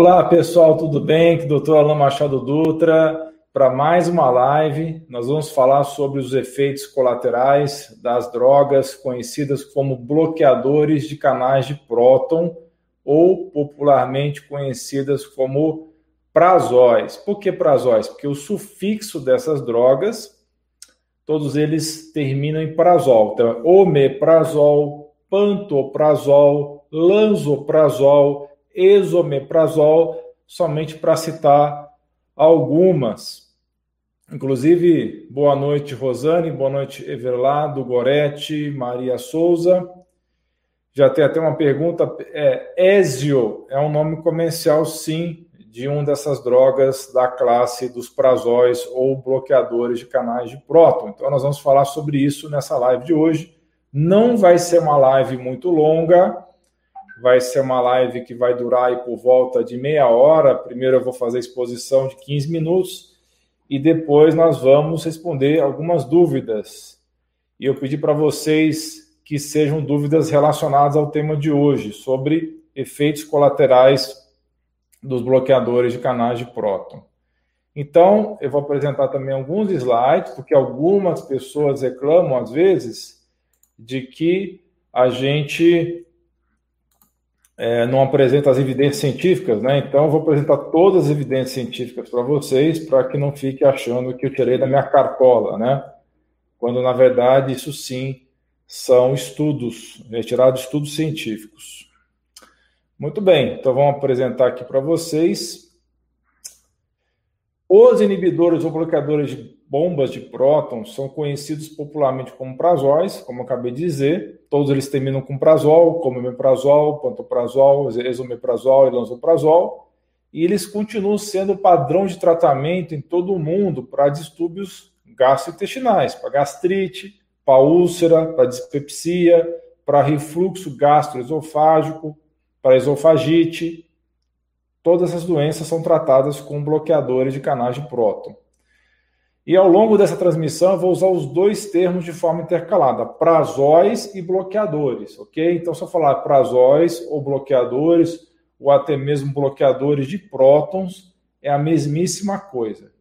Olá pessoal, tudo bem? Aqui doutor Alain Machado Dutra para mais uma live. Nós vamos falar sobre os efeitos colaterais das drogas conhecidas como bloqueadores de canais de próton ou popularmente conhecidas como prazóis. Por que prazóis? Porque o sufixo dessas drogas, todos eles terminam em prazol. Então, omeprazol, pantoprazol, lanzoprazol, esomeprazol, somente para citar algumas. Inclusive, boa noite, Rosane, boa noite, Everlado, Gorete, Maria Souza. Já tem até uma pergunta. É, Ezio é um nome comercial, sim, de uma dessas drogas da classe dos prazóis ou bloqueadores de canais de próton. Então, nós vamos falar sobre isso nessa live de hoje. Não vai ser uma live muito longa, vai ser uma live que vai durar por volta de meia hora. Primeiro eu vou fazer a exposição de 15 minutos e depois nós vamos responder algumas dúvidas. E eu pedi para vocês que sejam dúvidas relacionadas ao tema de hoje, sobre efeitos colaterais dos bloqueadores de canais de próton. Então, eu vou apresentar também alguns slides, porque algumas pessoas reclamam, às vezes, de que a gente é, não apresenta as evidências científicas, né? Então eu vou apresentar todas as evidências científicas para vocês, para que não fique achando que eu tirei da minha cartola, né? Quando na verdade isso sim são estudos, retirados estudos científicos. Muito bem, então vamos apresentar aqui para vocês os inibidores ou bloqueadores de bombas de prótons são conhecidos popularmente como prazóis, como eu acabei de dizer. Todos eles terminam com prazol, como omeprazol, pantoprazol, esomeprazol e lanzoprazol. E eles continuam sendo padrão de tratamento em todo o mundo para distúrbios gastrointestinais, para gastrite, para úlcera, para dispepsia, para refluxo gastroesofágico, para esofagite. Todas essas doenças são tratadas com bloqueadores de canais de próton. E ao longo dessa transmissão eu vou usar os dois termos de forma intercalada, prazóis e bloqueadores, ok? Então, se eu falar prazóis ou bloqueadores, ou até mesmo bloqueadores de prótons, é a mesmíssima coisa.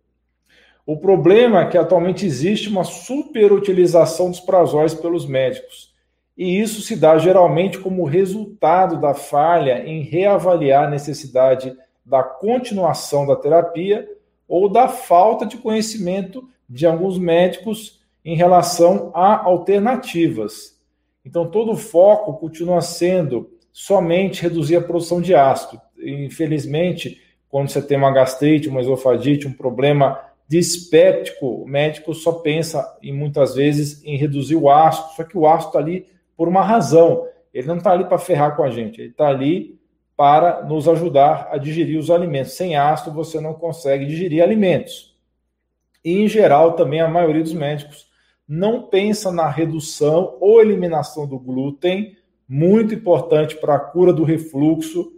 O problema é que atualmente existe uma superutilização dos prazóis pelos médicos. E isso se dá geralmente como resultado da falha em reavaliar a necessidade da continuação da terapia ou da falta de conhecimento de alguns médicos em relação a alternativas. Então, todo o foco continua sendo somente reduzir a produção de ácido. Infelizmente, quando você tem uma gastrite, uma esofagite, um problema dispéptico, o médico só pensa, e muitas vezes, em reduzir o ácido, só que o ácido está ali por uma razão. Ele não está ali para ferrar com a gente, ele está ali para nos ajudar a digerir os alimentos. Sem ácido, você não consegue digerir alimentos. E, em geral, também a maioria dos médicos não pensa na redução ou eliminação do glúten, muito importante para a cura do refluxo,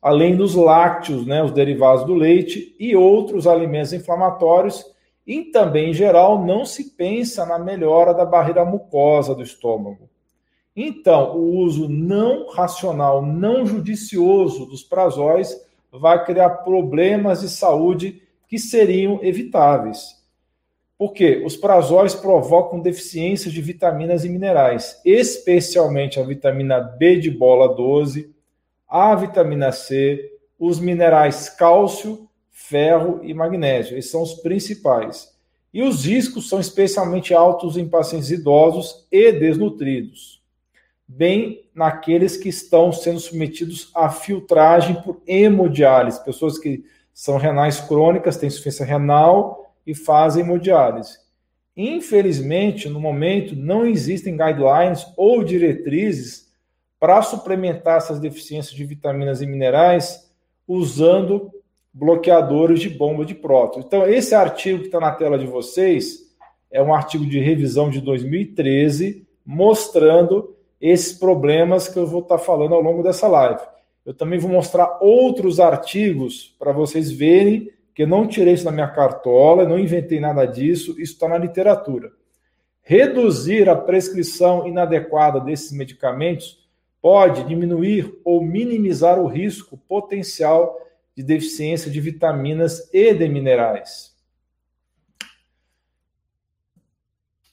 além dos lácteos, né, os derivados do leite e outros alimentos inflamatórios. E também, em geral, não se pensa na melhora da barreira mucosa do estômago. Então, o uso não racional, não judicioso dos prazóis vai criar problemas de saúde que seriam evitáveis. Por quê? Os prazóis provocam deficiências de vitaminas e minerais, especialmente a vitamina B de bola 12, a vitamina C, os minerais cálcio, ferro e magnésio. Esses são os principais. E os riscos são especialmente altos em pacientes idosos e desnutridos bem naqueles que estão sendo submetidos à filtragem por hemodiálise, pessoas que são renais crônicas, têm insuficiência renal e fazem hemodiálise. Infelizmente, no momento, não existem guidelines ou diretrizes para suplementar essas deficiências de vitaminas e minerais usando bloqueadores de bomba de prótons. Então, esse artigo que está na tela de vocês é um artigo de revisão de 2013 mostrando esses problemas que eu vou estar falando ao longo dessa live. Eu também vou mostrar outros artigos para vocês verem que eu não tirei isso da minha cartola, não inventei nada disso, isso está na literatura. Reduzir a prescrição inadequada desses medicamentos pode diminuir ou minimizar o risco potencial de deficiência de vitaminas e de minerais.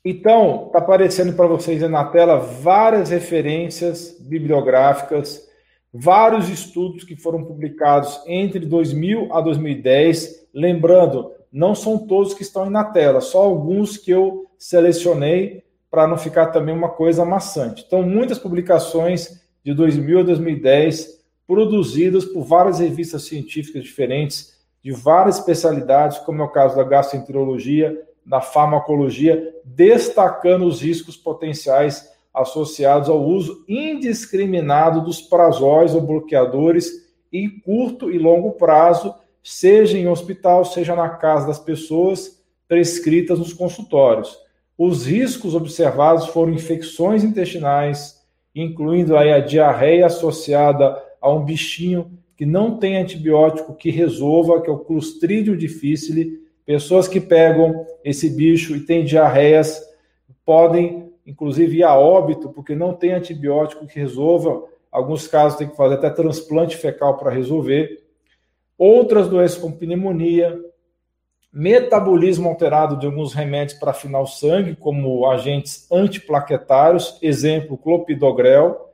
Então, está aparecendo para vocês na tela várias referências bibliográficas, vários estudos que foram publicados entre 2000 a 2010. Lembrando, não são todos que estão aí na tela, só alguns que eu selecionei para não ficar também uma coisa maçante. Então, muitas publicações de 2000 a 2010 produzidas por várias revistas científicas diferentes, de várias especialidades, como é o caso da gastroenterologia, da farmacologia, destacando os riscos potenciais associados ao uso indiscriminado dos prazóis ou bloqueadores em curto e longo prazo, seja em hospital, seja na casa das pessoas, prescritas nos consultórios. Os riscos observados foram infecções intestinais, incluindo aí a diarreia associada a um bichinho que não tem antibiótico que resolva, que é o Clostridium difficile, Pessoas que pegam esse bicho e têm diarreias podem, inclusive, ir a óbito, porque não tem antibiótico que resolva. Alguns casos tem que fazer até transplante fecal para resolver. Outras doenças como pneumonia, metabolismo alterado de alguns remédios para afinar o sangue, como agentes antiplaquetários, exemplo, clopidogrel.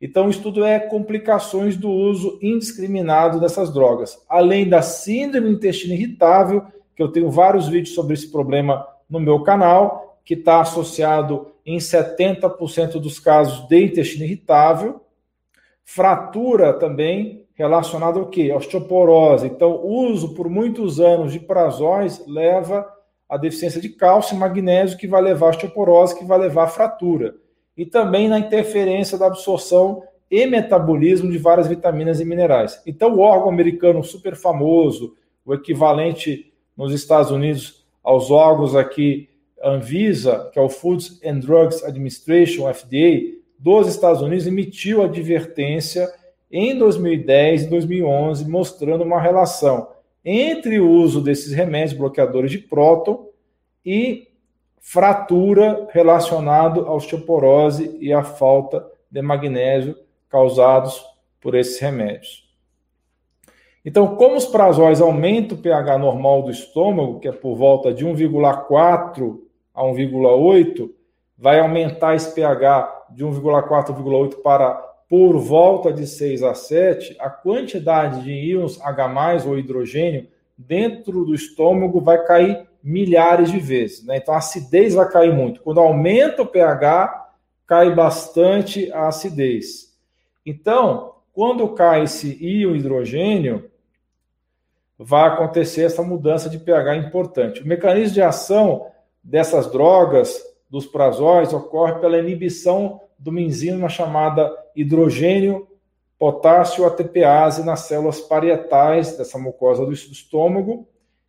Então, o estudo é complicações do uso indiscriminado dessas drogas, além da síndrome do intestino irritável que eu tenho vários vídeos sobre esse problema no meu canal, que está associado em 70% dos casos de intestino irritável. Fratura também relacionada ao quê? Osteoporose. Então, o uso por muitos anos de prazóis leva a deficiência de cálcio e magnésio, que vai levar a osteoporose, que vai levar a fratura. E também na interferência da absorção e metabolismo de várias vitaminas e minerais. Então, o órgão americano super famoso, o equivalente nos Estados Unidos aos órgãos aqui Anvisa, que é o Foods and Drugs Administration, FDA, dos Estados Unidos, emitiu advertência em 2010 e 2011, mostrando uma relação entre o uso desses remédios bloqueadores de próton e fratura relacionado à osteoporose e à falta de magnésio causados por esses remédios. Então, como os prazóis aumentam o pH normal do estômago, que é por volta de 1,4 a 1,8, vai aumentar esse pH de 1,4 a 1,8 para por volta de 6 a 7, a quantidade de íons H+, ou hidrogênio, dentro do estômago vai cair milhares de vezes. Né? Então, a acidez vai cair muito. Quando aumenta o pH, cai bastante a acidez. Então, quando cai esse íon hidrogênio, vai acontecer essa mudança de pH importante. O mecanismo de ação dessas drogas, dos prazóis, ocorre pela inibição de uma enzima chamada hidrogênio potássio ATPase nas células parietais dessa mucosa do estômago,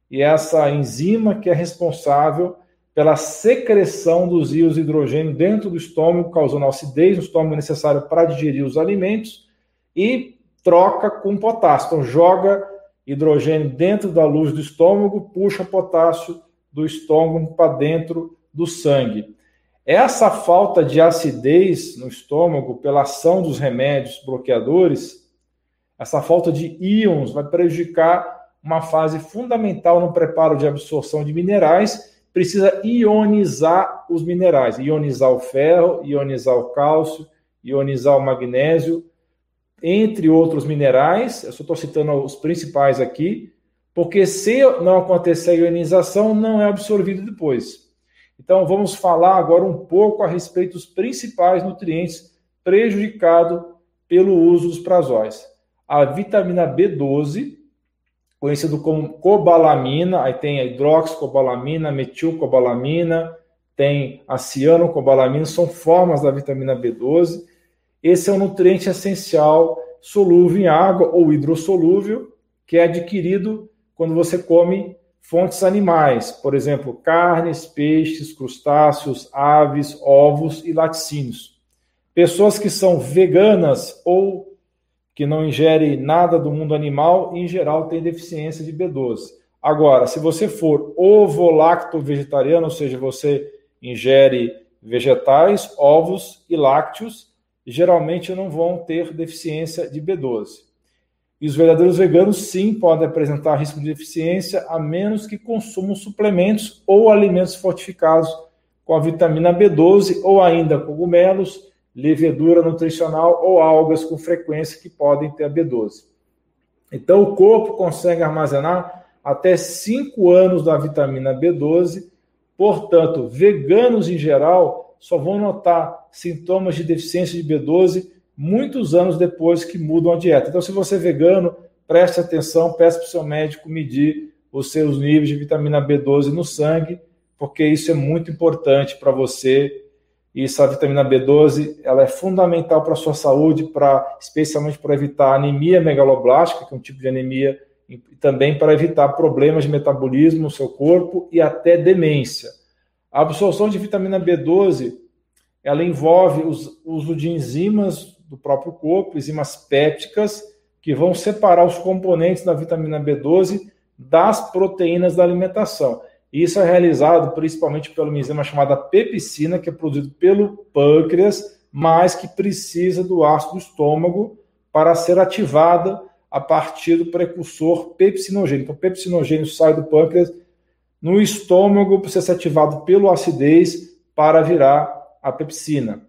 e essa enzima que é responsável pela secreção dos íons de hidrogênio dentro do estômago, causando acidez no estômago necessário para digerir os alimentos, e troca com potássio. Então, joga hidrogênio dentro da luz do estômago, puxa potássio do estômago para dentro do sangue. Essa falta de acidez no estômago, pela ação dos remédios bloqueadores, essa falta de íons vai prejudicar uma fase fundamental no preparo de absorção de minerais. Precisa ionizar os minerais, ionizar o ferro, ionizar o cálcio, ionizar o magnésio, entre outros minerais, eu só estou citando os principais aqui, porque se não acontecer a ionização, não é absorvido depois. Então, vamos falar agora um pouco a respeito dos principais nutrientes prejudicados pelo uso dos prazóis. A vitamina B12, conhecido como cobalamina, aí tem a hidroxicobalamina, metilcobalamina, tem a cianocobalamina, são formas da vitamina B12 esse é um nutriente essencial solúvel em água ou hidrossolúvel, que é adquirido quando você come fontes animais, por exemplo, carnes, peixes, crustáceos, aves, ovos e laticínios. Pessoas que são veganas ou que não ingerem nada do mundo animal, em geral, têm deficiência de B12. Agora, se você for ovo-lacto vegetariano, ou seja, você ingere vegetais, ovos e lácteos, geralmente não vão ter deficiência de B12. E os verdadeiros veganos, sim, podem apresentar risco de deficiência, a menos que consumam suplementos ou alimentos fortificados com a vitamina B12 ou ainda cogumelos, levedura nutricional ou algas com frequência que podem ter a B12. Então, o corpo consegue armazenar até 5 anos da vitamina B12, portanto, veganos em geral só vão notar sintomas de deficiência de B12 muitos anos depois que mudam a dieta. Então, se você é vegano, preste atenção, peça para o seu médico medir os seus níveis de vitamina B12 no sangue, porque isso é muito importante para você. E essa vitamina B12 ela é fundamental para a sua saúde, para, especialmente para evitar anemia megaloblástica, que é um tipo de anemia, e também para evitar problemas de metabolismo no seu corpo e até demência. A absorção de vitamina B12 ela envolve o uso de enzimas do próprio corpo, enzimas pépticas, que vão separar os componentes da vitamina B12 das proteínas da alimentação. Isso é realizado principalmente uma enzima chamada pepsina, que é produzido pelo pâncreas, mas que precisa do ácido do estômago para ser ativada a partir do precursor pepsinogênio. Então, o pepsinogênio sai do pâncreas no estômago, precisa ser ativado pelo acidez para virar a pepsina.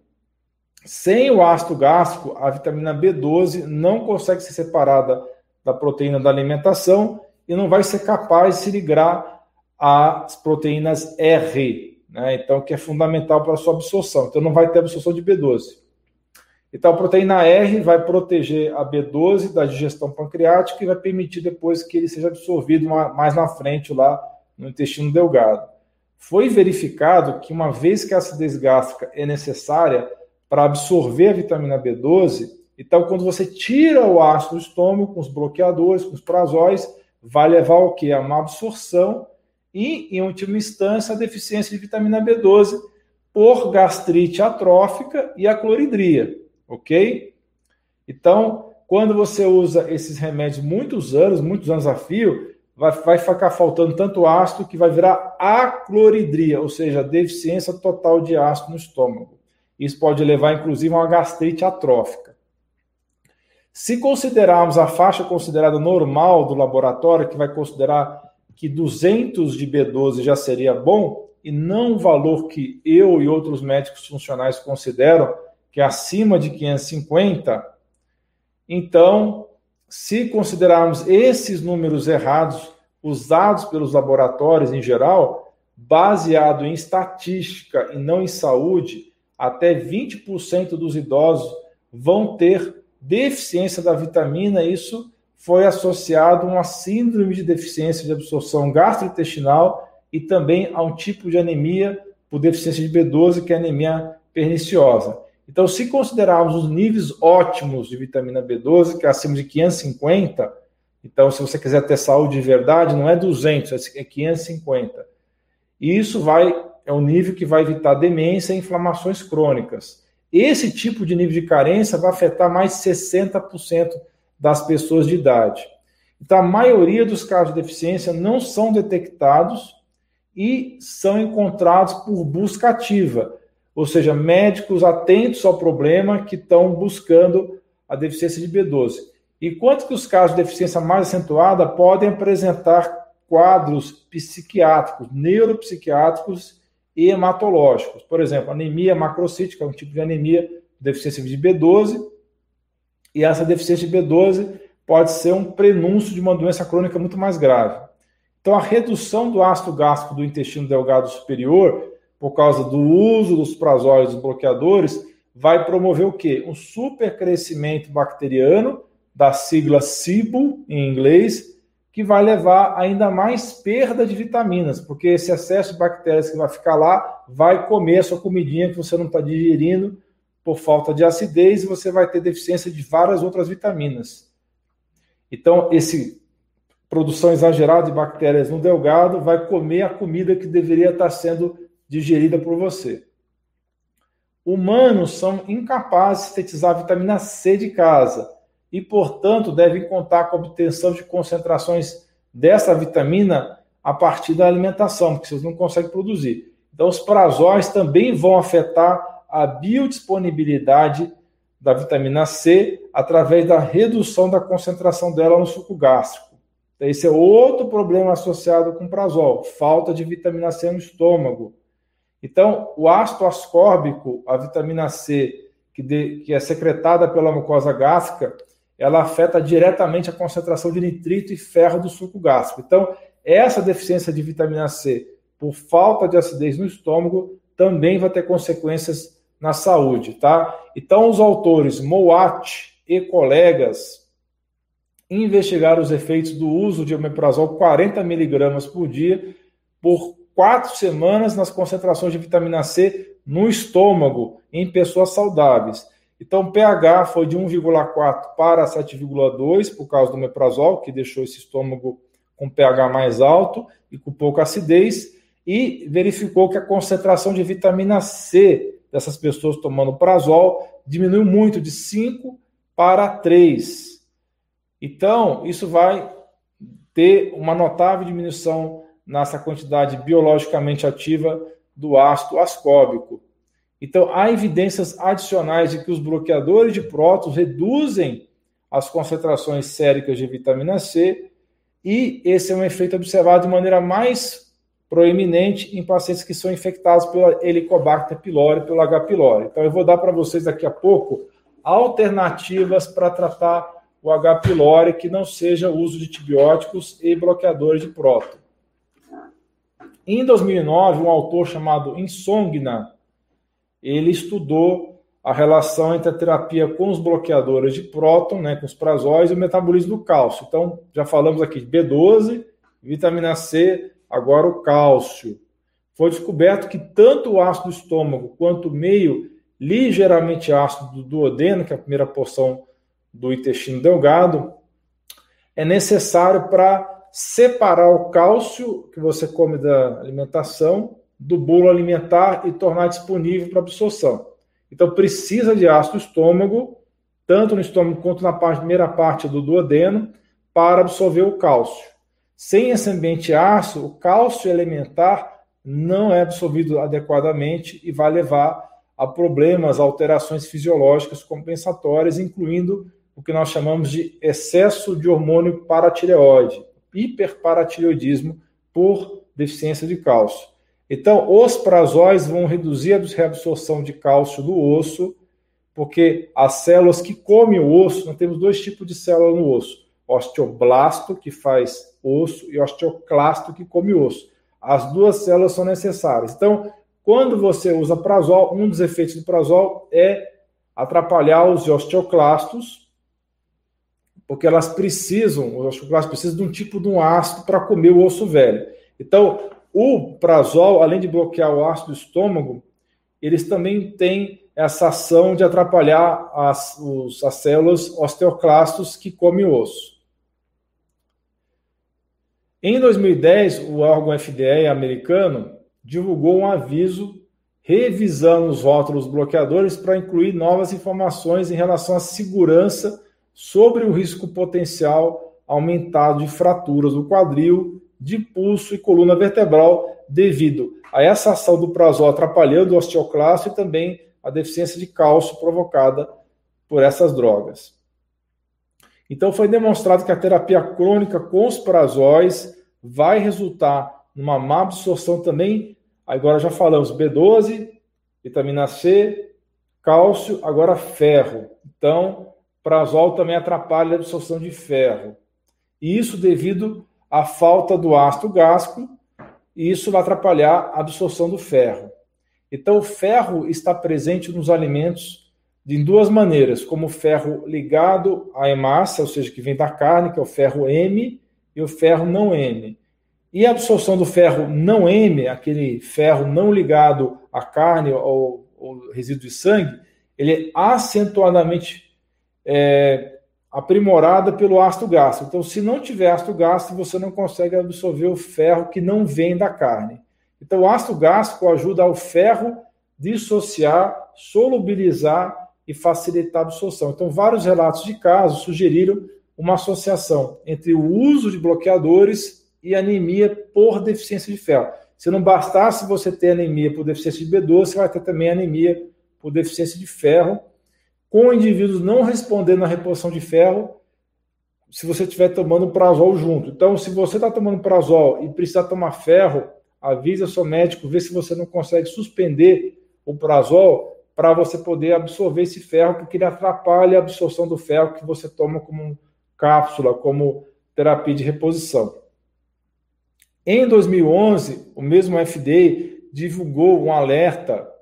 Sem o ácido gástrico, a vitamina B12 não consegue ser separada da proteína da alimentação e não vai ser capaz de se ligar às proteínas R, né? então que é fundamental para a sua absorção. Então não vai ter absorção de B12. Então a proteína R vai proteger a B12 da digestão pancreática e vai permitir depois que ele seja absorvido mais na frente lá no intestino delgado. Foi verificado que uma vez que a acidez gástrica é necessária para absorver a vitamina B12. Então, quando você tira o ácido do estômago com os bloqueadores, com os prazóis, vai levar o que? A uma absorção e, em última instância, a deficiência de vitamina B12 por gastrite atrófica e a cloridria, ok? Então, quando você usa esses remédios muitos anos, muitos anos a fio, vai, vai ficar faltando tanto ácido que vai virar acloridria, ou seja, deficiência total de ácido no estômago. Isso pode levar, inclusive, a uma gastrite atrófica. Se considerarmos a faixa considerada normal do laboratório, que vai considerar que 200 de B12 já seria bom, e não o valor que eu e outros médicos funcionais consideram, que é acima de 550, então, se considerarmos esses números errados, usados pelos laboratórios em geral, baseado em estatística e não em saúde, até 20% dos idosos vão ter deficiência da vitamina. Isso foi associado a uma síndrome de deficiência de absorção gastrointestinal e também a um tipo de anemia por deficiência de B12, que é anemia perniciosa. Então, se considerarmos os níveis ótimos de vitamina B12, que é acima de 550, então, se você quiser ter saúde de verdade, não é 200, é 550. E isso vai é o nível que vai evitar demência e inflamações crônicas. Esse tipo de nível de carência vai afetar mais de 60% das pessoas de idade. Então, a maioria dos casos de deficiência não são detectados e são encontrados por busca ativa, ou seja, médicos atentos ao problema que estão buscando a deficiência de B12. Enquanto que os casos de deficiência mais acentuada podem apresentar quadros psiquiátricos, neuropsiquiátricos e hematológicos. Por exemplo, anemia macrocítica um tipo de anemia, deficiência de B12, e essa deficiência de B12 pode ser um prenúncio de uma doença crônica muito mais grave. Então, a redução do ácido gástrico do intestino delgado superior, por causa do uso dos prazóides, bloqueadores, vai promover o quê? Um supercrescimento bacteriano, da sigla SIBO em inglês, que vai levar ainda mais perda de vitaminas, porque esse excesso de bactérias que vai ficar lá vai comer a sua comidinha que você não está digerindo por falta de acidez e você vai ter deficiência de várias outras vitaminas. Então, esse produção exagerada de bactérias no delgado vai comer a comida que deveria estar sendo digerida por você. Humanos são incapazes de sintetizar a vitamina C de casa e, portanto, devem contar com a obtenção de concentrações dessa vitamina a partir da alimentação, porque vocês não conseguem produzir. Então, os prazóis também vão afetar a biodisponibilidade da vitamina C através da redução da concentração dela no suco gástrico. Esse é outro problema associado com prazol, falta de vitamina C no estômago. Então, o ácido ascórbico, a vitamina C, que, de, que é secretada pela mucosa gástrica, ela afeta diretamente a concentração de nitrito e ferro do suco gástrico. Então, essa deficiência de vitamina C por falta de acidez no estômago também vai ter consequências na saúde, tá? Então, os autores Moat e colegas investigaram os efeitos do uso de omeprazol 40 miligramas por dia por quatro semanas nas concentrações de vitamina C no estômago em pessoas saudáveis. Então, pH foi de 1,4 para 7,2 por causa do omeprazol, que deixou esse estômago com pH mais alto e com pouca acidez, e verificou que a concentração de vitamina C dessas pessoas tomando prazol diminuiu muito, de 5 para 3. Então, isso vai ter uma notável diminuição nessa quantidade biologicamente ativa do ácido ascóbico. Então, há evidências adicionais de que os bloqueadores de prótons reduzem as concentrações séricas de vitamina C, e esse é um efeito observado de maneira mais proeminente em pacientes que são infectados pela Helicobacter pylori, pelo H. pylori. Então, eu vou dar para vocês daqui a pouco alternativas para tratar o H. pylori que não seja o uso de antibióticos e bloqueadores de próton. Em 2009, um autor chamado Insongna, ele estudou a relação entre a terapia com os bloqueadores de próton, né, com os prazóis, e o metabolismo do cálcio. Então, já falamos aqui de B12, vitamina C, agora o cálcio. Foi descoberto que tanto o ácido do estômago quanto o meio ligeiramente ácido do duodeno, que é a primeira porção do intestino delgado, é necessário para separar o cálcio que você come da alimentação do bolo alimentar e tornar disponível para absorção. Então precisa de ácido estômago, tanto no estômago quanto na parte, primeira parte do duodeno, para absorver o cálcio. Sem esse ambiente ácido, o cálcio elementar não é absorvido adequadamente e vai levar a problemas, alterações fisiológicas compensatórias, incluindo o que nós chamamos de excesso de hormônio paratireoide hiperparatireoidismo por deficiência de cálcio. Então, os prazóis vão reduzir a reabsorção de cálcio do osso, porque as células que comem o osso, nós temos dois tipos de célula no osso: osteoblasto, que faz osso, e osteoclasto, que come osso. As duas células são necessárias. Então, quando você usa prazol, um dos efeitos do prazol é atrapalhar os osteoclastos, porque elas precisam, os osteoclastos precisam de um tipo de um ácido para comer o osso velho. Então, o prazol, além de bloquear o ácido do estômago, eles também têm essa ação de atrapalhar as, os, as células osteoclastos que comem o osso. Em 2010, o órgão FDA americano divulgou um aviso revisando os rótulos bloqueadores para incluir novas informações em relação à segurança sobre o risco potencial aumentado de fraturas do quadril, de pulso e coluna vertebral devido a essa ação do prazol atrapalhando o osteoclasto e também a deficiência de cálcio provocada por essas drogas. Então foi demonstrado que a terapia crônica com os prazóis vai resultar numa má absorção também. Agora já falamos B12, vitamina C, cálcio, agora ferro. Então, Prazol também atrapalha a absorção de ferro. E isso devido à falta do ácido gástrico, e isso vai atrapalhar a absorção do ferro. Então, o ferro está presente nos alimentos de duas maneiras, como o ferro ligado à hemácia, ou seja, que vem da carne, que é o ferro M, e o ferro não M. E a absorção do ferro não M, aquele ferro não ligado à carne ou, ou resíduo de sangue, ele é acentuadamente é, aprimorada pelo ácido gástrico. Então, se não tiver ácido gástrico, você não consegue absorver o ferro que não vem da carne. Então, o ácido gástrico ajuda ao ferro dissociar, solubilizar e facilitar a absorção. Então, vários relatos de casos sugeriram uma associação entre o uso de bloqueadores e anemia por deficiência de ferro. Se não bastasse você ter anemia por deficiência de B12, você vai ter também anemia por deficiência de ferro com indivíduos não respondendo à reposição de ferro, se você estiver tomando prazol junto. Então, se você está tomando prazol e precisar tomar ferro, avisa seu médico, vê se você não consegue suspender o prazol para você poder absorver esse ferro, porque ele atrapalha a absorção do ferro que você toma como cápsula, como terapia de reposição. Em 2011, o mesmo FDA divulgou um alerta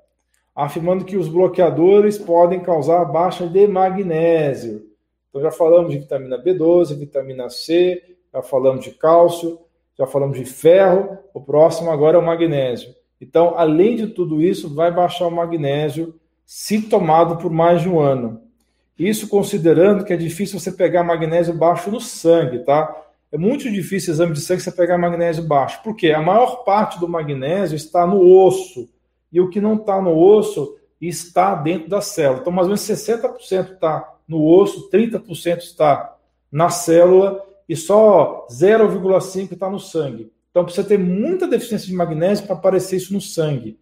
afirmando que os bloqueadores podem causar baixa de magnésio. Então já falamos de vitamina B12, vitamina C, já falamos de cálcio, já falamos de ferro, o próximo agora é o magnésio. Então, além de tudo isso, vai baixar o magnésio se tomado por mais de um ano. Isso considerando que é difícil você pegar magnésio baixo no sangue, tá? É muito difícil exame de sangue você pegar magnésio baixo. Por quê? A maior parte do magnésio está no osso. E o que não está no osso está dentro da célula. Então, mais ou menos 60% está no osso, 30% está na célula e só 0,5% está no sangue. Então, precisa ter muita deficiência de magnésio para aparecer isso no sangue,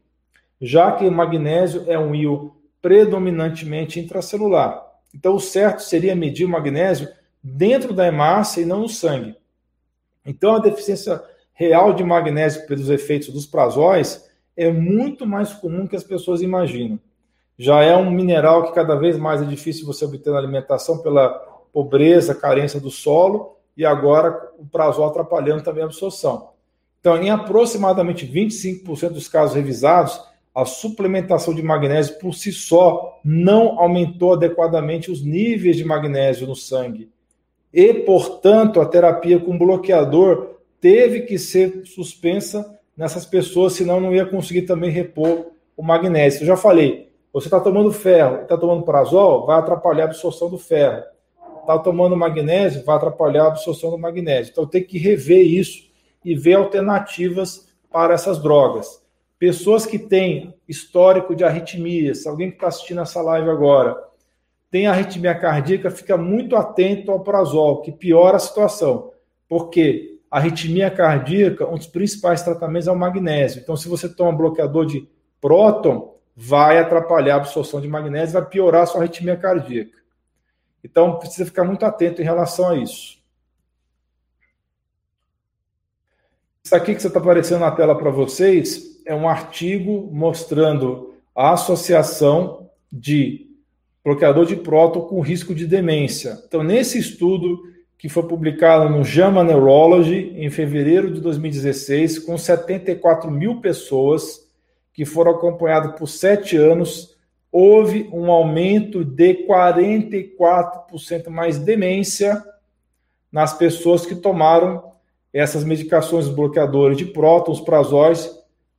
já que o magnésio é um íon predominantemente intracelular. Então, o certo seria medir o magnésio dentro da hemácia e não no sangue. Então, a deficiência real de magnésio pelos efeitos dos prazóis é muito mais comum que as pessoas imaginam. Já é um mineral que cada vez mais é difícil você obter na alimentação pela pobreza, carência do solo, e agora o prazol atrapalhando também a absorção. Então, em aproximadamente 25% dos casos revisados, a suplementação de magnésio por si só não aumentou adequadamente os níveis de magnésio no sangue. E, portanto, a terapia com bloqueador teve que ser suspensa nessas pessoas, senão não ia conseguir também repor o magnésio. Eu já falei, você está tomando ferro, está tomando prazol, vai atrapalhar a absorção do ferro. Está tomando magnésio, vai atrapalhar a absorção do magnésio. Então tem que rever isso e ver alternativas para essas drogas. Pessoas que têm histórico de arritmias, alguém que está assistindo essa live agora, tem arritmia cardíaca, fica muito atento ao prazol, que piora a situação. Porque arritmia cardíaca, um dos principais tratamentos é o magnésio. Então, se você toma bloqueador de próton, vai atrapalhar a absorção de magnésio, vai piorar a sua arritmia cardíaca. Então, precisa ficar muito atento em relação a isso. Isso aqui que está aparecendo na tela para vocês é um artigo mostrando a associação de bloqueador de próton com risco de demência. Então, nesse estudo que foi publicado no JAMA Neurology em fevereiro de 2016, com 74 mil pessoas que foram acompanhadas por sete anos, houve um aumento de 44% mais demência nas pessoas que tomaram essas medicações bloqueadoras de prótons, prazóis,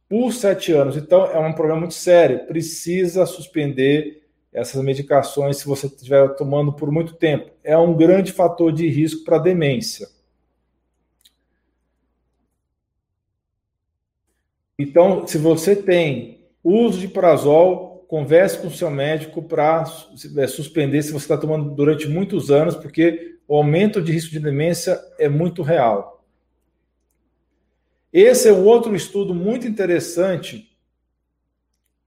por sete anos. Então, é um problema muito sério. Precisa suspender essas medicações se você estiver tomando por muito tempo. É um grande fator de risco para demência. Então, se você tem uso de prazol, converse com o seu médico para é, suspender se você está tomando durante muitos anos, porque o aumento de risco de demência é muito real. Esse é um outro estudo muito interessante,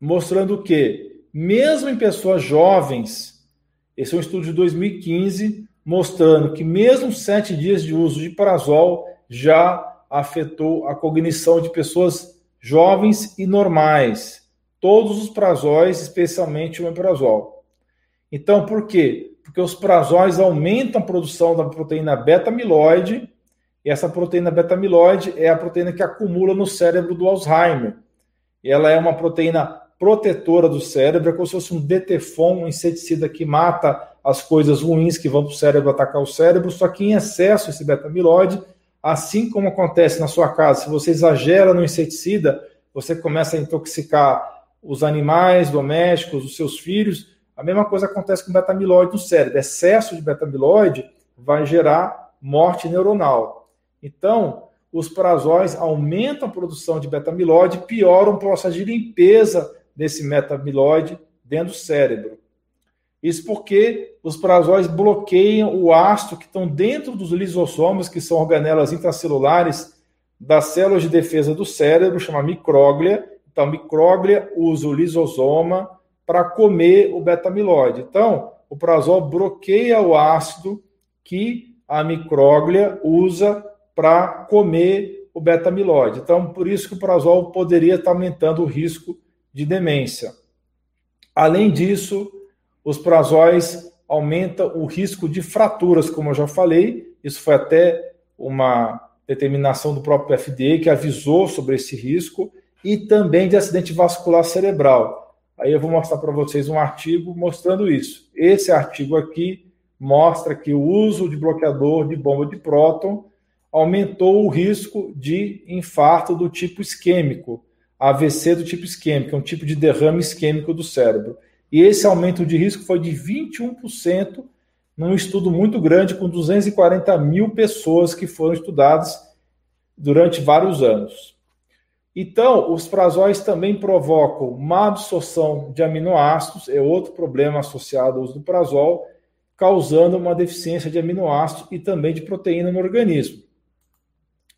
mostrando que, mesmo em pessoas jovens, esse é um estudo de 2015, mostrando que mesmo sete dias de uso de parazol já afetou a cognição de pessoas jovens e normais. Todos os prazóis, especialmente o emprazol. Então, por quê? Porque os prazóis aumentam a produção da proteína beta-amiloide, e essa proteína beta-amiloide é a proteína que acumula no cérebro do Alzheimer. Ela é uma proteína protetora do cérebro, é como se fosse um DTFON, um inseticida que mata as coisas ruins que vão para o cérebro atacar o cérebro, só que em excesso esse beta-amiloide, assim como acontece na sua casa, se você exagera no inseticida, você começa a intoxicar os animais domésticos, os seus filhos, a mesma coisa acontece com beta-amiloide no cérebro. Excesso de beta-amiloide vai gerar morte neuronal. Então, os prazóis aumentam a produção de beta-amiloide, pioram o processo de limpeza desse meta-amiloide dentro do cérebro. Isso porque os prazóis bloqueiam o ácido que estão dentro dos lisossomos, que são organelas intracelulares das células de defesa do cérebro, chama micróglia. Então, a micróglia usa o lisosoma para comer o beta-amiloide. Então, o prazol bloqueia o ácido que a micróglia usa para comer o beta-amiloide. Então, por isso que o prazol poderia estar aumentando o risco de demência. Além disso, os prazóis aumentam o risco de fraturas, como eu já falei. Isso foi até uma determinação do próprio FDA que avisou sobre esse risco e também de acidente vascular cerebral. Aí eu vou mostrar para vocês um artigo mostrando isso. Esse artigo aqui mostra que o uso de bloqueador de bomba de próton aumentou o risco de infarto do tipo isquêmico, AVC do tipo isquêmico, é um tipo de derrame isquêmico do cérebro. E esse aumento de risco foi de 21% num estudo muito grande com 240 mil pessoas que foram estudadas durante vários anos. Então, os prazóis também provocam má absorção de aminoácidos, é outro problema associado ao uso do prazol, causando uma deficiência de aminoácidos e também de proteína no organismo.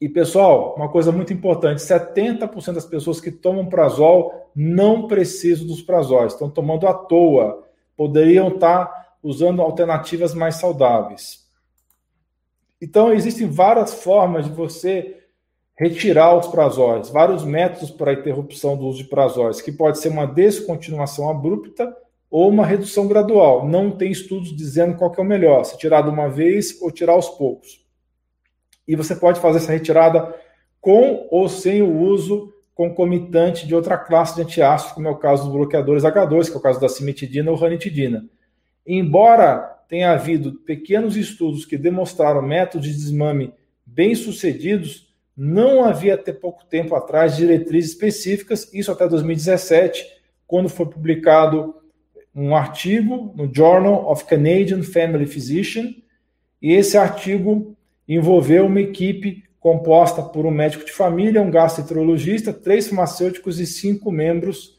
E pessoal, uma coisa muito importante: 70% das pessoas que tomam prazol não precisam dos prazóis, estão tomando à toa, poderiam estar usando alternativas mais saudáveis. Então, existem várias formas de você retirar os prazóis, vários métodos para interrupção do uso de prazóis, que pode ser uma descontinuação abrupta ou uma redução gradual. Não tem estudos dizendo qual é o melhor, se tirar de uma vez ou tirar aos poucos. E você pode fazer essa retirada com ou sem o uso concomitante de outra classe de antiácidos, como é o caso dos bloqueadores H2, que é o caso da cimetidina ou ranitidina. Embora tenha havido pequenos estudos que demonstraram métodos de desmame bem-sucedidos, não havia até pouco tempo atrás diretrizes específicas, isso até 2017, quando foi publicado um artigo no Journal of Canadian Family Physician, e esse artigo envolveu uma equipe composta por um médico de família, um gastroenterologista, três farmacêuticos e cinco membros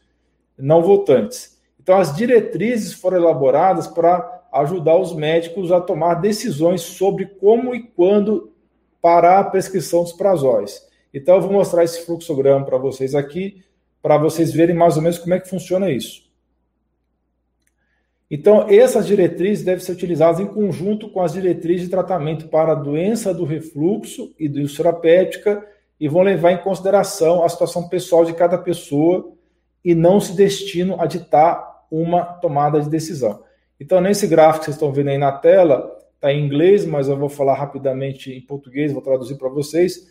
não votantes. Então, as diretrizes foram elaboradas para ajudar os médicos a tomar decisões sobre como e quando parar a prescrição dos prazóis. Então, eu vou mostrar esse fluxograma para vocês aqui, para vocês verem mais ou menos como é que funciona isso. Então, essas diretrizes devem ser utilizadas em conjunto com as diretrizes de tratamento para a doença do refluxo e do péptica e vão levar em consideração a situação pessoal de cada pessoa e não se destinam a ditar uma tomada de decisão. Então, nesse gráfico que vocês estão vendo aí na tela, está em inglês, mas eu vou falar rapidamente em português, vou traduzir para vocês.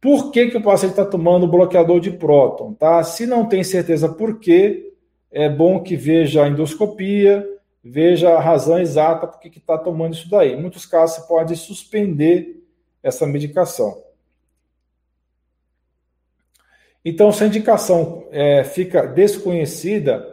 Por que, que o paciente está tomando bloqueador de próton? Tá? Se não tem certeza por quê, é bom que veja a endoscopia, veja a razão exata por que está tomando isso daí. Em muitos casos, você pode suspender essa medicação. Então, se a indicação é, fica desconhecida,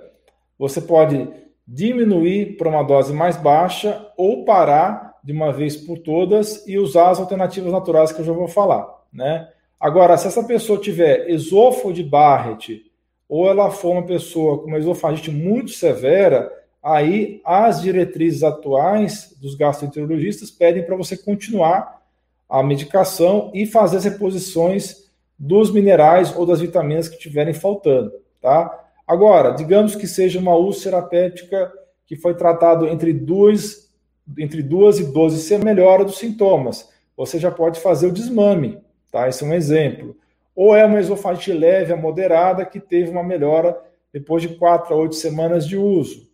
você pode diminuir para uma dose mais baixa ou parar de uma vez por todas e usar as alternativas naturais que eu já vou falar, né? Agora, se essa pessoa tiver esôfago de Barrett ou ela for uma pessoa com uma esofagite muito severa, aí as diretrizes atuais dos gastroenterologistas pedem para você continuar a medicação e fazer as reposições dos minerais ou das vitaminas que estiverem faltando, tá? Agora, digamos que seja uma úlcera péptica que foi tratado entre duas, entre duas e 12 se melhora dos sintomas. Você já pode fazer o desmame, tá? Esse é um exemplo. Ou é uma esofagite leve a moderada que teve uma melhora depois de 4 a 8 semanas de uso.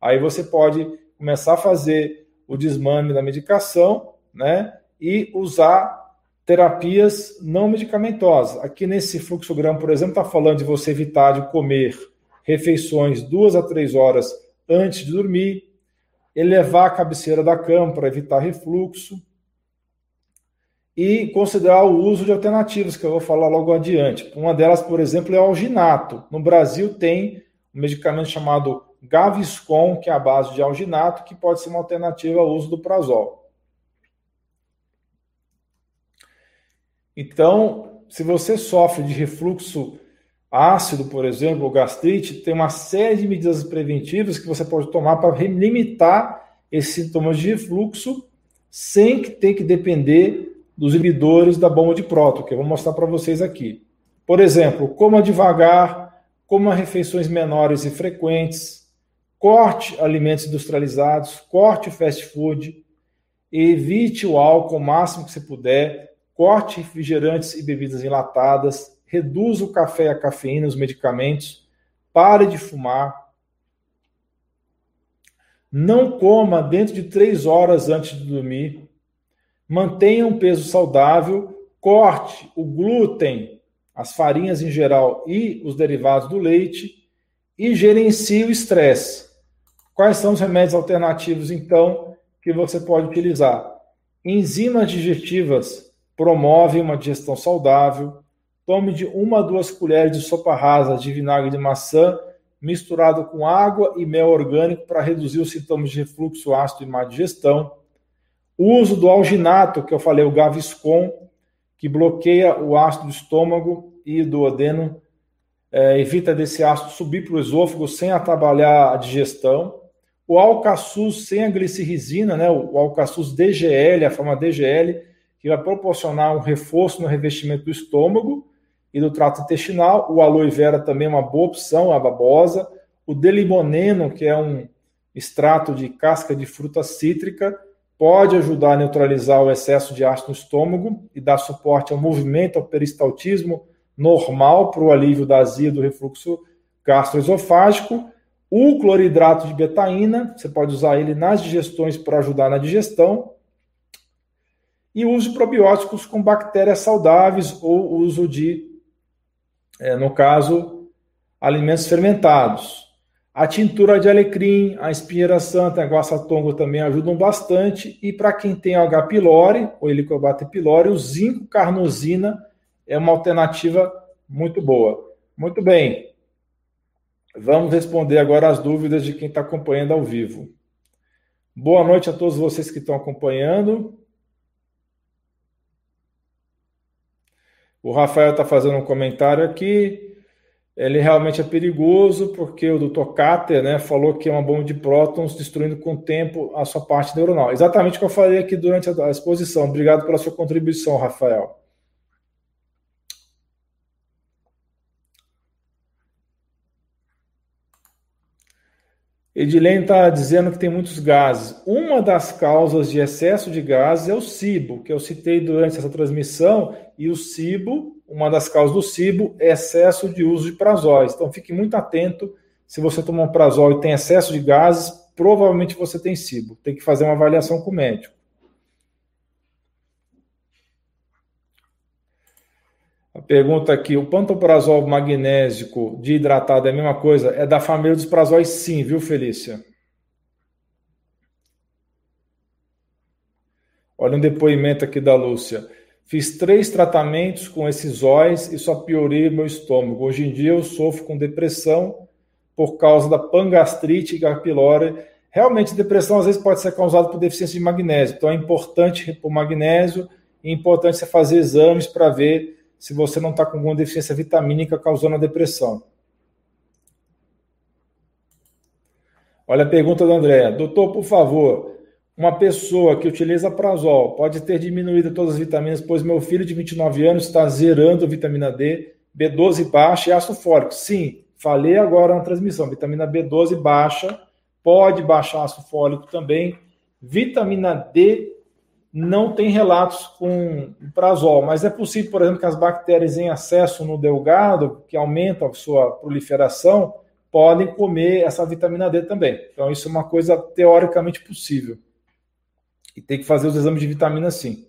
Aí você pode começar a fazer o desmame da medicação, né? E usar terapias não medicamentosas. Aqui nesse fluxograma, por exemplo, está falando de você evitar de comer refeições duas a três horas antes de dormir, elevar a cabeceira da cama para evitar refluxo e considerar o uso de alternativas, que eu vou falar logo adiante. Uma delas, por exemplo, é o alginato. No Brasil tem um medicamento chamado Gaviscon, que é a base de alginato, que pode ser uma alternativa ao uso do prazol. Então, se você sofre de refluxo ácido, por exemplo, ou gastrite, tem uma série de medidas preventivas que você pode tomar para limitar esses sintomas de refluxo sem que ter que depender dos inibidores da bomba de próton, que eu vou mostrar para vocês aqui. Por exemplo, coma devagar, coma refeições menores e frequentes, corte alimentos industrializados, corte fast food, evite o álcool o máximo que você puder, corte refrigerantes e bebidas enlatadas, reduza o café e a cafeína, os medicamentos, pare de fumar, não coma dentro de três horas antes de dormir, mantenha um peso saudável, corte o glúten, as farinhas em geral e os derivados do leite e gerencie o estresse. Quais são os remédios alternativos, então, que você pode utilizar? Enzimas digestivas promovem uma digestão saudável. Tome de uma a duas colheres de sopa rasa de vinagre de maçã misturado com água e mel orgânico para reduzir os sintomas de refluxo ácido e má digestão. O uso do alginato, que eu falei, o Gaviscon, que bloqueia o ácido do estômago e do odeno, é, evita desse ácido subir para o esôfago sem atrapalhar a digestão o Alcaçuz sem a glicerrizina, né, o Alcaçuz DGL, a forma DGL, que vai proporcionar um reforço no revestimento do estômago e do trato intestinal. O aloe vera também é uma boa opção, a babosa. O delimoneno, que é um extrato de casca de fruta cítrica, pode ajudar a neutralizar o excesso de ácido no estômago e dar suporte ao movimento, ao peristaltismo normal para o alívio da azia do refluxo gastroesofágico. O cloridrato de betaína, você pode usar ele nas digestões para ajudar na digestão. E uso de probióticos com bactérias saudáveis ou uso de, é, no caso, alimentos fermentados. A tintura de alecrim, a espinheira santa, a guaçatongo também ajudam bastante. E para quem tem H. pylori, ou Helicobacter pylori, o zinco carnosina é uma alternativa muito boa. Muito bem. Vamos responder agora as dúvidas de quem está acompanhando ao vivo. Boa noite a todos vocês que estão acompanhando. O Rafael está fazendo um comentário aqui. Ele realmente é perigoso porque o Dr. Kater né, falou que é uma bomba de prótons destruindo com o tempo a sua parte neuronal. Exatamente o que eu falei aqui durante a exposição. Obrigado pela sua contribuição, Rafael. Edilene está dizendo que tem muitos gases. Uma das causas de excesso de gases é o cibo, que eu citei durante essa transmissão, e o cibo, uma das causas do cibo é excesso de uso de prazóis. Então fique muito atento. Se você tomar um prazol e tem excesso de gases, provavelmente você tem cibo. Tem que fazer uma avaliação com o médico. Pergunta aqui: o pantoprazol magnésico de hidratado é a mesma coisa? É da família dos prazóis, sim, viu, Felícia? Olha um depoimento aqui da Lúcia. Fiz três tratamentos com esses óis e só piorei meu estômago. Hoje em dia eu sofro com depressão por causa da pangastrite e pylori. Realmente, depressão às vezes pode ser causada por deficiência de magnésio. Então é importante repor magnésio e é importante você fazer exames para ver se você não está com alguma deficiência vitamínica causando a depressão. Olha a pergunta do André. Doutor, por favor, uma pessoa que utiliza prazol pode ter diminuído todas as vitaminas, pois meu filho de 29 anos está zerando vitamina D, B12 baixa e ácido fólico. Sim, falei agora na transmissão. Vitamina B12 baixa, pode baixar ácido fólico também. Vitamina D não tem relatos com prazol, mas é possível, por exemplo, que as bactérias em acesso no delgado, que aumentam a sua proliferação, podem comer essa vitamina D também. Então, isso é uma coisa teoricamente possível. E tem que fazer os exames de vitamina sim.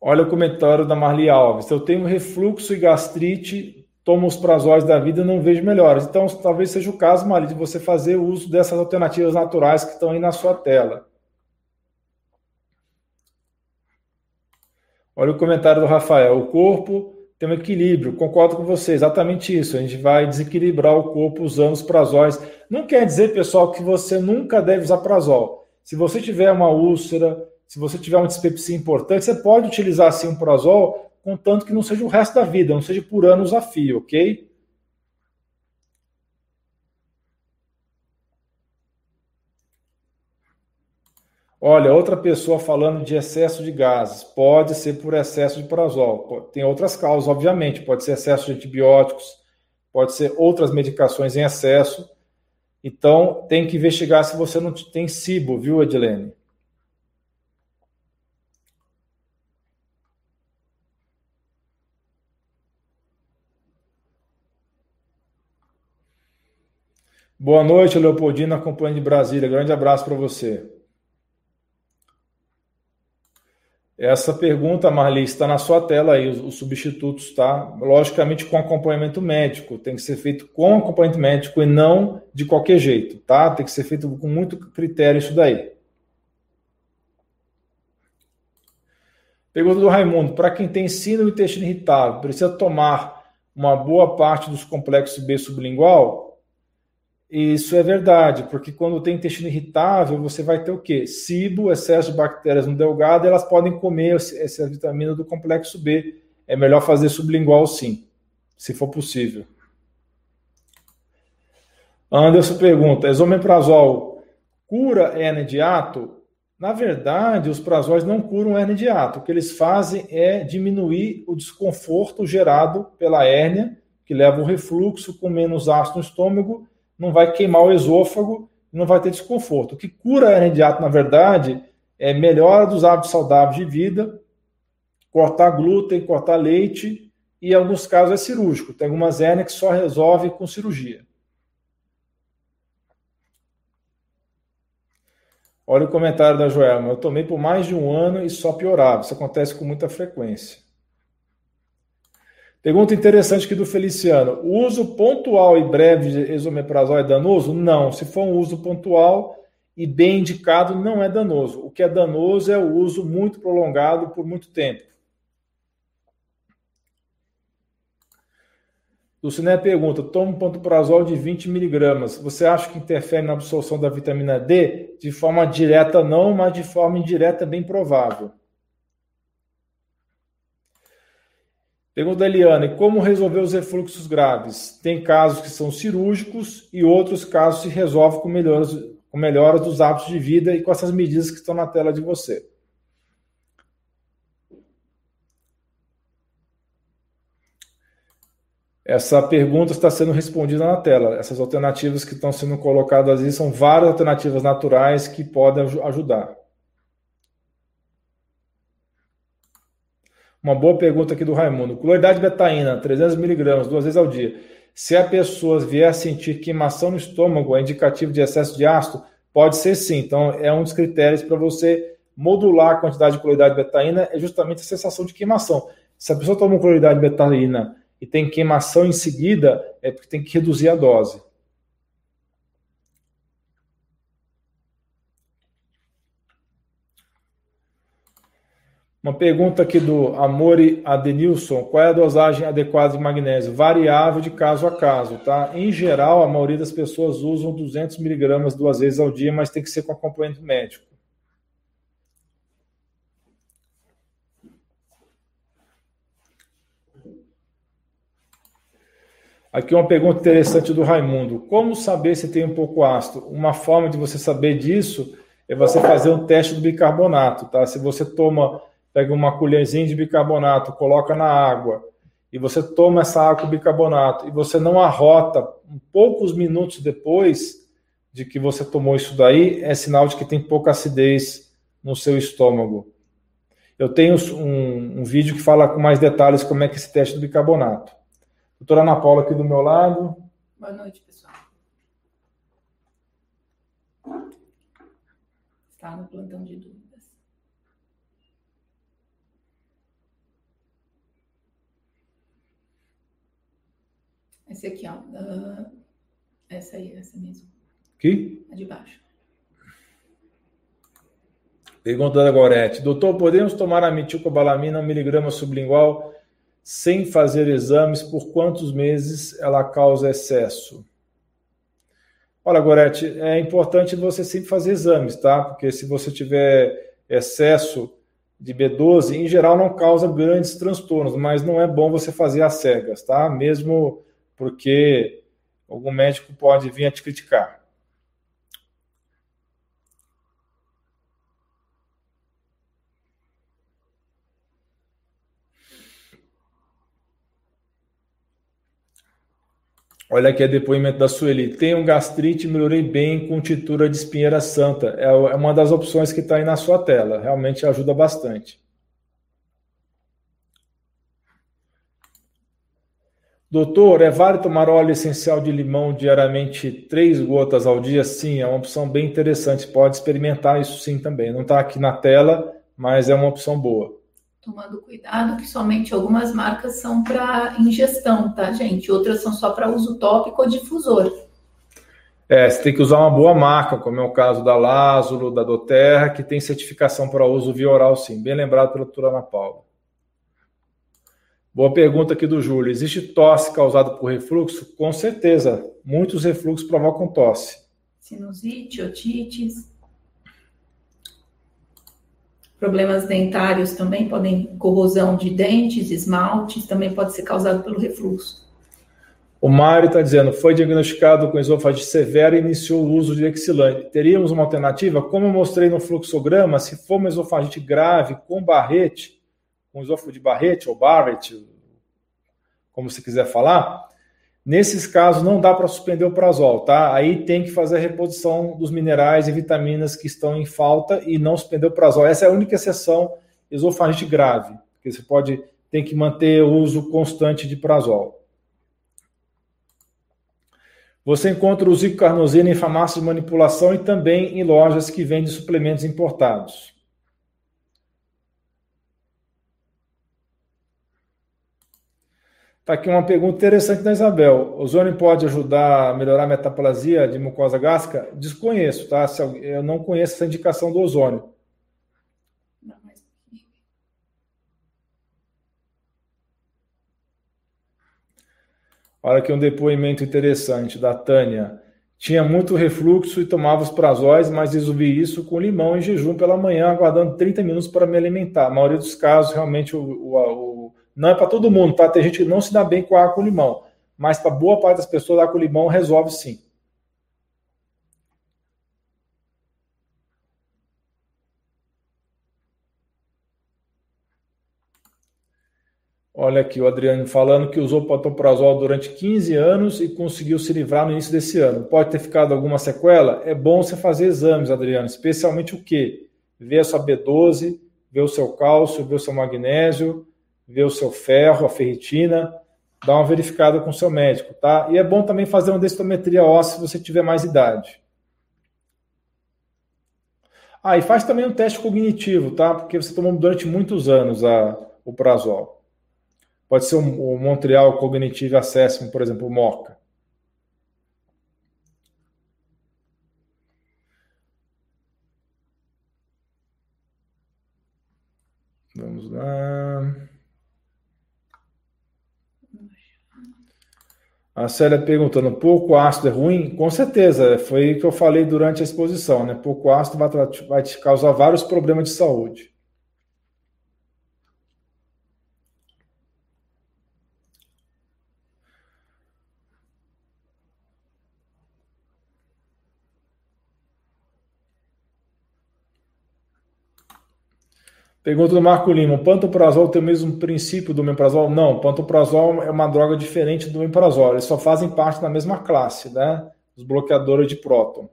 Olha o comentário da Marli Alves. Eu tenho refluxo e gastrite, tomo os prazóis da vida e não vejo melhores. Então, talvez seja o caso, Marli, de você fazer uso dessas alternativas naturais que estão aí na sua tela. Olha o comentário do Rafael. O corpo tem um equilíbrio. Concordo com você, exatamente isso. A gente vai desequilibrar o corpo usando os prazóis. Não quer dizer, pessoal, que você nunca deve usar prazol. Se você tiver uma úlcera, se você tiver uma dispepsia importante, você pode utilizar sim um prazol, contanto que não seja o resto da vida, não seja por anos a fio, ok? Olha, outra pessoa falando de excesso de gases. Pode ser por excesso de prazol. Tem outras causas, obviamente. Pode ser excesso de antibióticos, pode ser outras medicações em excesso. Então, tem que investigar se você não tem SIBO, viu, Edilene? Boa noite, Leopoldina, acompanha de Brasília. Grande abraço para você. Essa pergunta, Marli, está na sua tela aí, os, os, substitutos, tá? Logicamente com acompanhamento médico. Tem que ser feito com acompanhamento médico e não de qualquer jeito, tá? Tem que ser feito com muito critério isso daí. Pergunta do Raimundo: para quem tem síndrome do intestino irritável, precisa tomar uma boa parte dos complexos B sublingual? Isso é verdade, porque quando tem intestino irritável, você vai ter o quê? Cibo, excesso de bactérias no delgado, elas podem comer essa vitamina do complexo B. É melhor fazer sublingual sim, se for possível. Anderson pergunta: esomeprazol cura hernia de ato? Na verdade, os prazóis não curam hernia de ato. O que eles fazem é diminuir o desconforto gerado pela hérnia, que leva ao refluxo com menos ácido no estômago não vai queimar o esôfago não vai ter desconforto. O que cura a hernia de ato, na verdade, é melhora dos hábitos saudáveis de vida, cortar glúten, cortar leite e, em alguns casos, é cirúrgico. Tem algumas hérnias que só resolve com cirurgia. Olha o comentário da Joelma. Eu tomei por mais de um ano e só piorava. Isso acontece com muita frequência. Pergunta interessante aqui do Feliciano. Uso pontual e breve de esomeprazol é danoso? Não. Se for um uso pontual e bem indicado, não é danoso. O que é danoso é o uso muito prolongado por muito tempo. Luciné pergunta: toma um pantoprazol de 20 miligramas. Você acha que interfere na absorção da vitamina D? De forma direta, não, mas de forma indireta, bem provável. Pergunta da Eliane, como resolver os refluxos graves? Tem casos que são cirúrgicos e outros casos se resolve com melhoras, com melhoras dos hábitos de vida e com essas medidas que estão na tela de você. Essa pergunta está sendo respondida na tela. Essas alternativas que estão sendo colocadas aí são várias alternativas naturais que podem ajudar. Uma boa pergunta aqui do Raimundo. Cloridade betaína, 300 miligramas, duas vezes ao dia. Se a pessoa vier a sentir queimação no estômago, é indicativo de excesso de ácido? Pode ser sim. Então, é um dos critérios para você modular a quantidade de cloridade betaína, é justamente a sensação de queimação. Se a pessoa toma cloridade betaína e tem queimação em seguida, é porque tem que reduzir a dose. Uma pergunta aqui do Amori Adenilson: qual é a dosagem adequada de magnésio? Variável de caso a caso, tá? Em geral, a maioria das pessoas usam 200 miligramas duas vezes ao dia, mas tem que ser com acompanhamento médico. Aqui uma pergunta interessante do Raimundo: como saber se tem um pouco ácido? Uma forma de você saber disso é você fazer um teste do bicarbonato, tá? Se você toma pega uma colherzinha de bicarbonato, coloca na água, e você toma essa água com bicarbonato, e você não arrota poucos minutos depois de que você tomou isso daí, é sinal de que tem pouca acidez no seu estômago. Eu tenho um, um vídeo que fala com mais detalhes como é que é esse teste do bicarbonato. Doutora Ana Paula aqui do meu lado. Boa noite, pessoal. Está no plantão de dúvida. Esse aqui, ó. Uh, essa aí, essa mesmo. Aqui? A de baixo. Pergunta da Gorete. Doutor, podemos tomar a metilcobalamina, um miligrama sublingual, sem fazer exames? Por quantos meses ela causa excesso? Olha, Gorete, é importante você sempre fazer exames, tá? Porque se você tiver excesso de B12, em geral não causa grandes transtornos, mas não é bom você fazer às cegas, tá? Mesmo porque algum médico pode vir a te criticar. Olha aqui é depoimento da Sueli. Tenho gastrite, melhorei bem com tintura de espinheira santa. É, é uma das opções que está aí na sua tela. Realmente ajuda bastante. Doutor, é válido tomar óleo essencial de limão diariamente, três gotas ao dia? Sim, é uma opção bem interessante. Pode experimentar isso sim também. Não está aqui na tela, mas é uma opção boa tomando cuidado que somente algumas marcas são para ingestão, tá, gente? Outras são só para uso tópico ou difusor. É, você tem que usar uma boa marca, como é o caso da Lázaro, da Doterra, que tem certificação para uso via oral, sim. Bem lembrado pela doutora Ana Paula. Boa pergunta aqui do Júlio. Existe tosse causada por refluxo? Com certeza. Muitos refluxos provocam tosse. Sinusite, otites. Problemas dentários também podem, corrosão de dentes, esmaltes, também pode ser causado pelo refluxo. O Mário está dizendo, foi diagnosticado com esofagite severa e iniciou o uso de Exilane. Teríamos uma alternativa? Como eu mostrei no fluxograma, se for uma esofagite grave com barrete, com esôfago de barrete ou barrete, como você quiser falar, Nesses casos, não dá para suspender o prazol, tá? Aí tem que fazer a reposição dos minerais e vitaminas que estão em falta e não suspender o prazol. Essa é a única exceção esofagite grave, porque você pode tem que manter o uso constante de prazol. Você encontra o zicocarnosina em farmácias de manipulação e também em lojas que vendem suplementos importados. Está aqui uma pergunta interessante da Isabel. O ozônio pode ajudar a melhorar a metaplasia de mucosa gástrica? Desconheço, tá? Eu não conheço essa indicação do ozônio. Olha aqui um depoimento interessante da Tânia. Tinha muito refluxo e tomava os prazóis, mas resolvi isso com limão em jejum pela manhã, aguardando 30 minutos para me alimentar. A maioria dos casos, realmente, o, o, não é para todo mundo, tá? Tem gente que não se dá bem com água com limão, mas para boa parte das pessoas, água com limão resolve sim. Olha aqui o Adriano falando que usou pantoprazol durante 15 anos e conseguiu se livrar no início desse ano. Pode ter ficado alguma sequela? É bom você fazer exames, Adriano, especialmente o quê? Ver a sua B12, ver o seu cálcio, ver o seu magnésio, ver o seu ferro, a ferritina, dá uma verificada com o seu médico, tá? E é bom também fazer uma densitometria óssea se você tiver mais idade. Ah, e faz também um teste cognitivo, tá? Porque você tomou durante muitos anos a, o prazol. Pode ser o, o Montreal Cognitive Assessment, por exemplo, o MOCA. Vamos lá. A Célia perguntando, pouco ácido é ruim? Com certeza, foi o que eu falei durante a exposição, né? Pouco ácido vai, vai te causar vários problemas de saúde. Pergunta do Marco Lima: o pantoprazol tem o mesmo princípio do meprazol? Não, o pantoprazol é uma droga diferente do meprazol. Eles só fazem parte da mesma classe, né? Os bloqueadores de próton.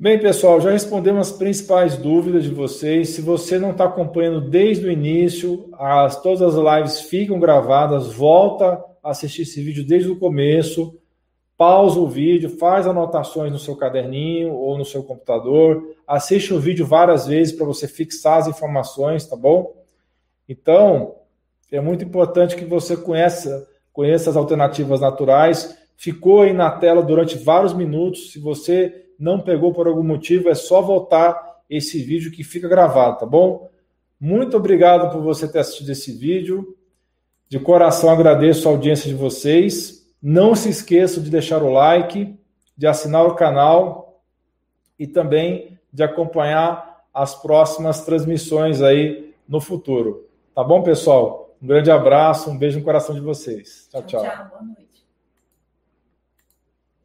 Bem, pessoal, já respondemos as principais dúvidas de vocês. Se você não está acompanhando desde o início, as, todas as lives ficam gravadas. Volta a assistir esse vídeo desde o começo pausa o vídeo, faz anotações no seu caderninho ou no seu computador, assiste o vídeo várias vezes para você fixar as informações, tá bom? Então, é muito importante que você conheça, conheça as alternativas naturais. Ficou aí na tela durante vários minutos. Se você não pegou por algum motivo, é só voltar esse vídeo que fica gravado, tá bom? Muito obrigado por você ter assistido esse vídeo. De coração agradeço a audiência de vocês. Não se esqueça de deixar o like, de assinar o canal e também de acompanhar as próximas transmissões aí no futuro. Tá bom, pessoal? Um grande abraço, um beijo no coração de vocês. Tchau, tchau. tchau noite.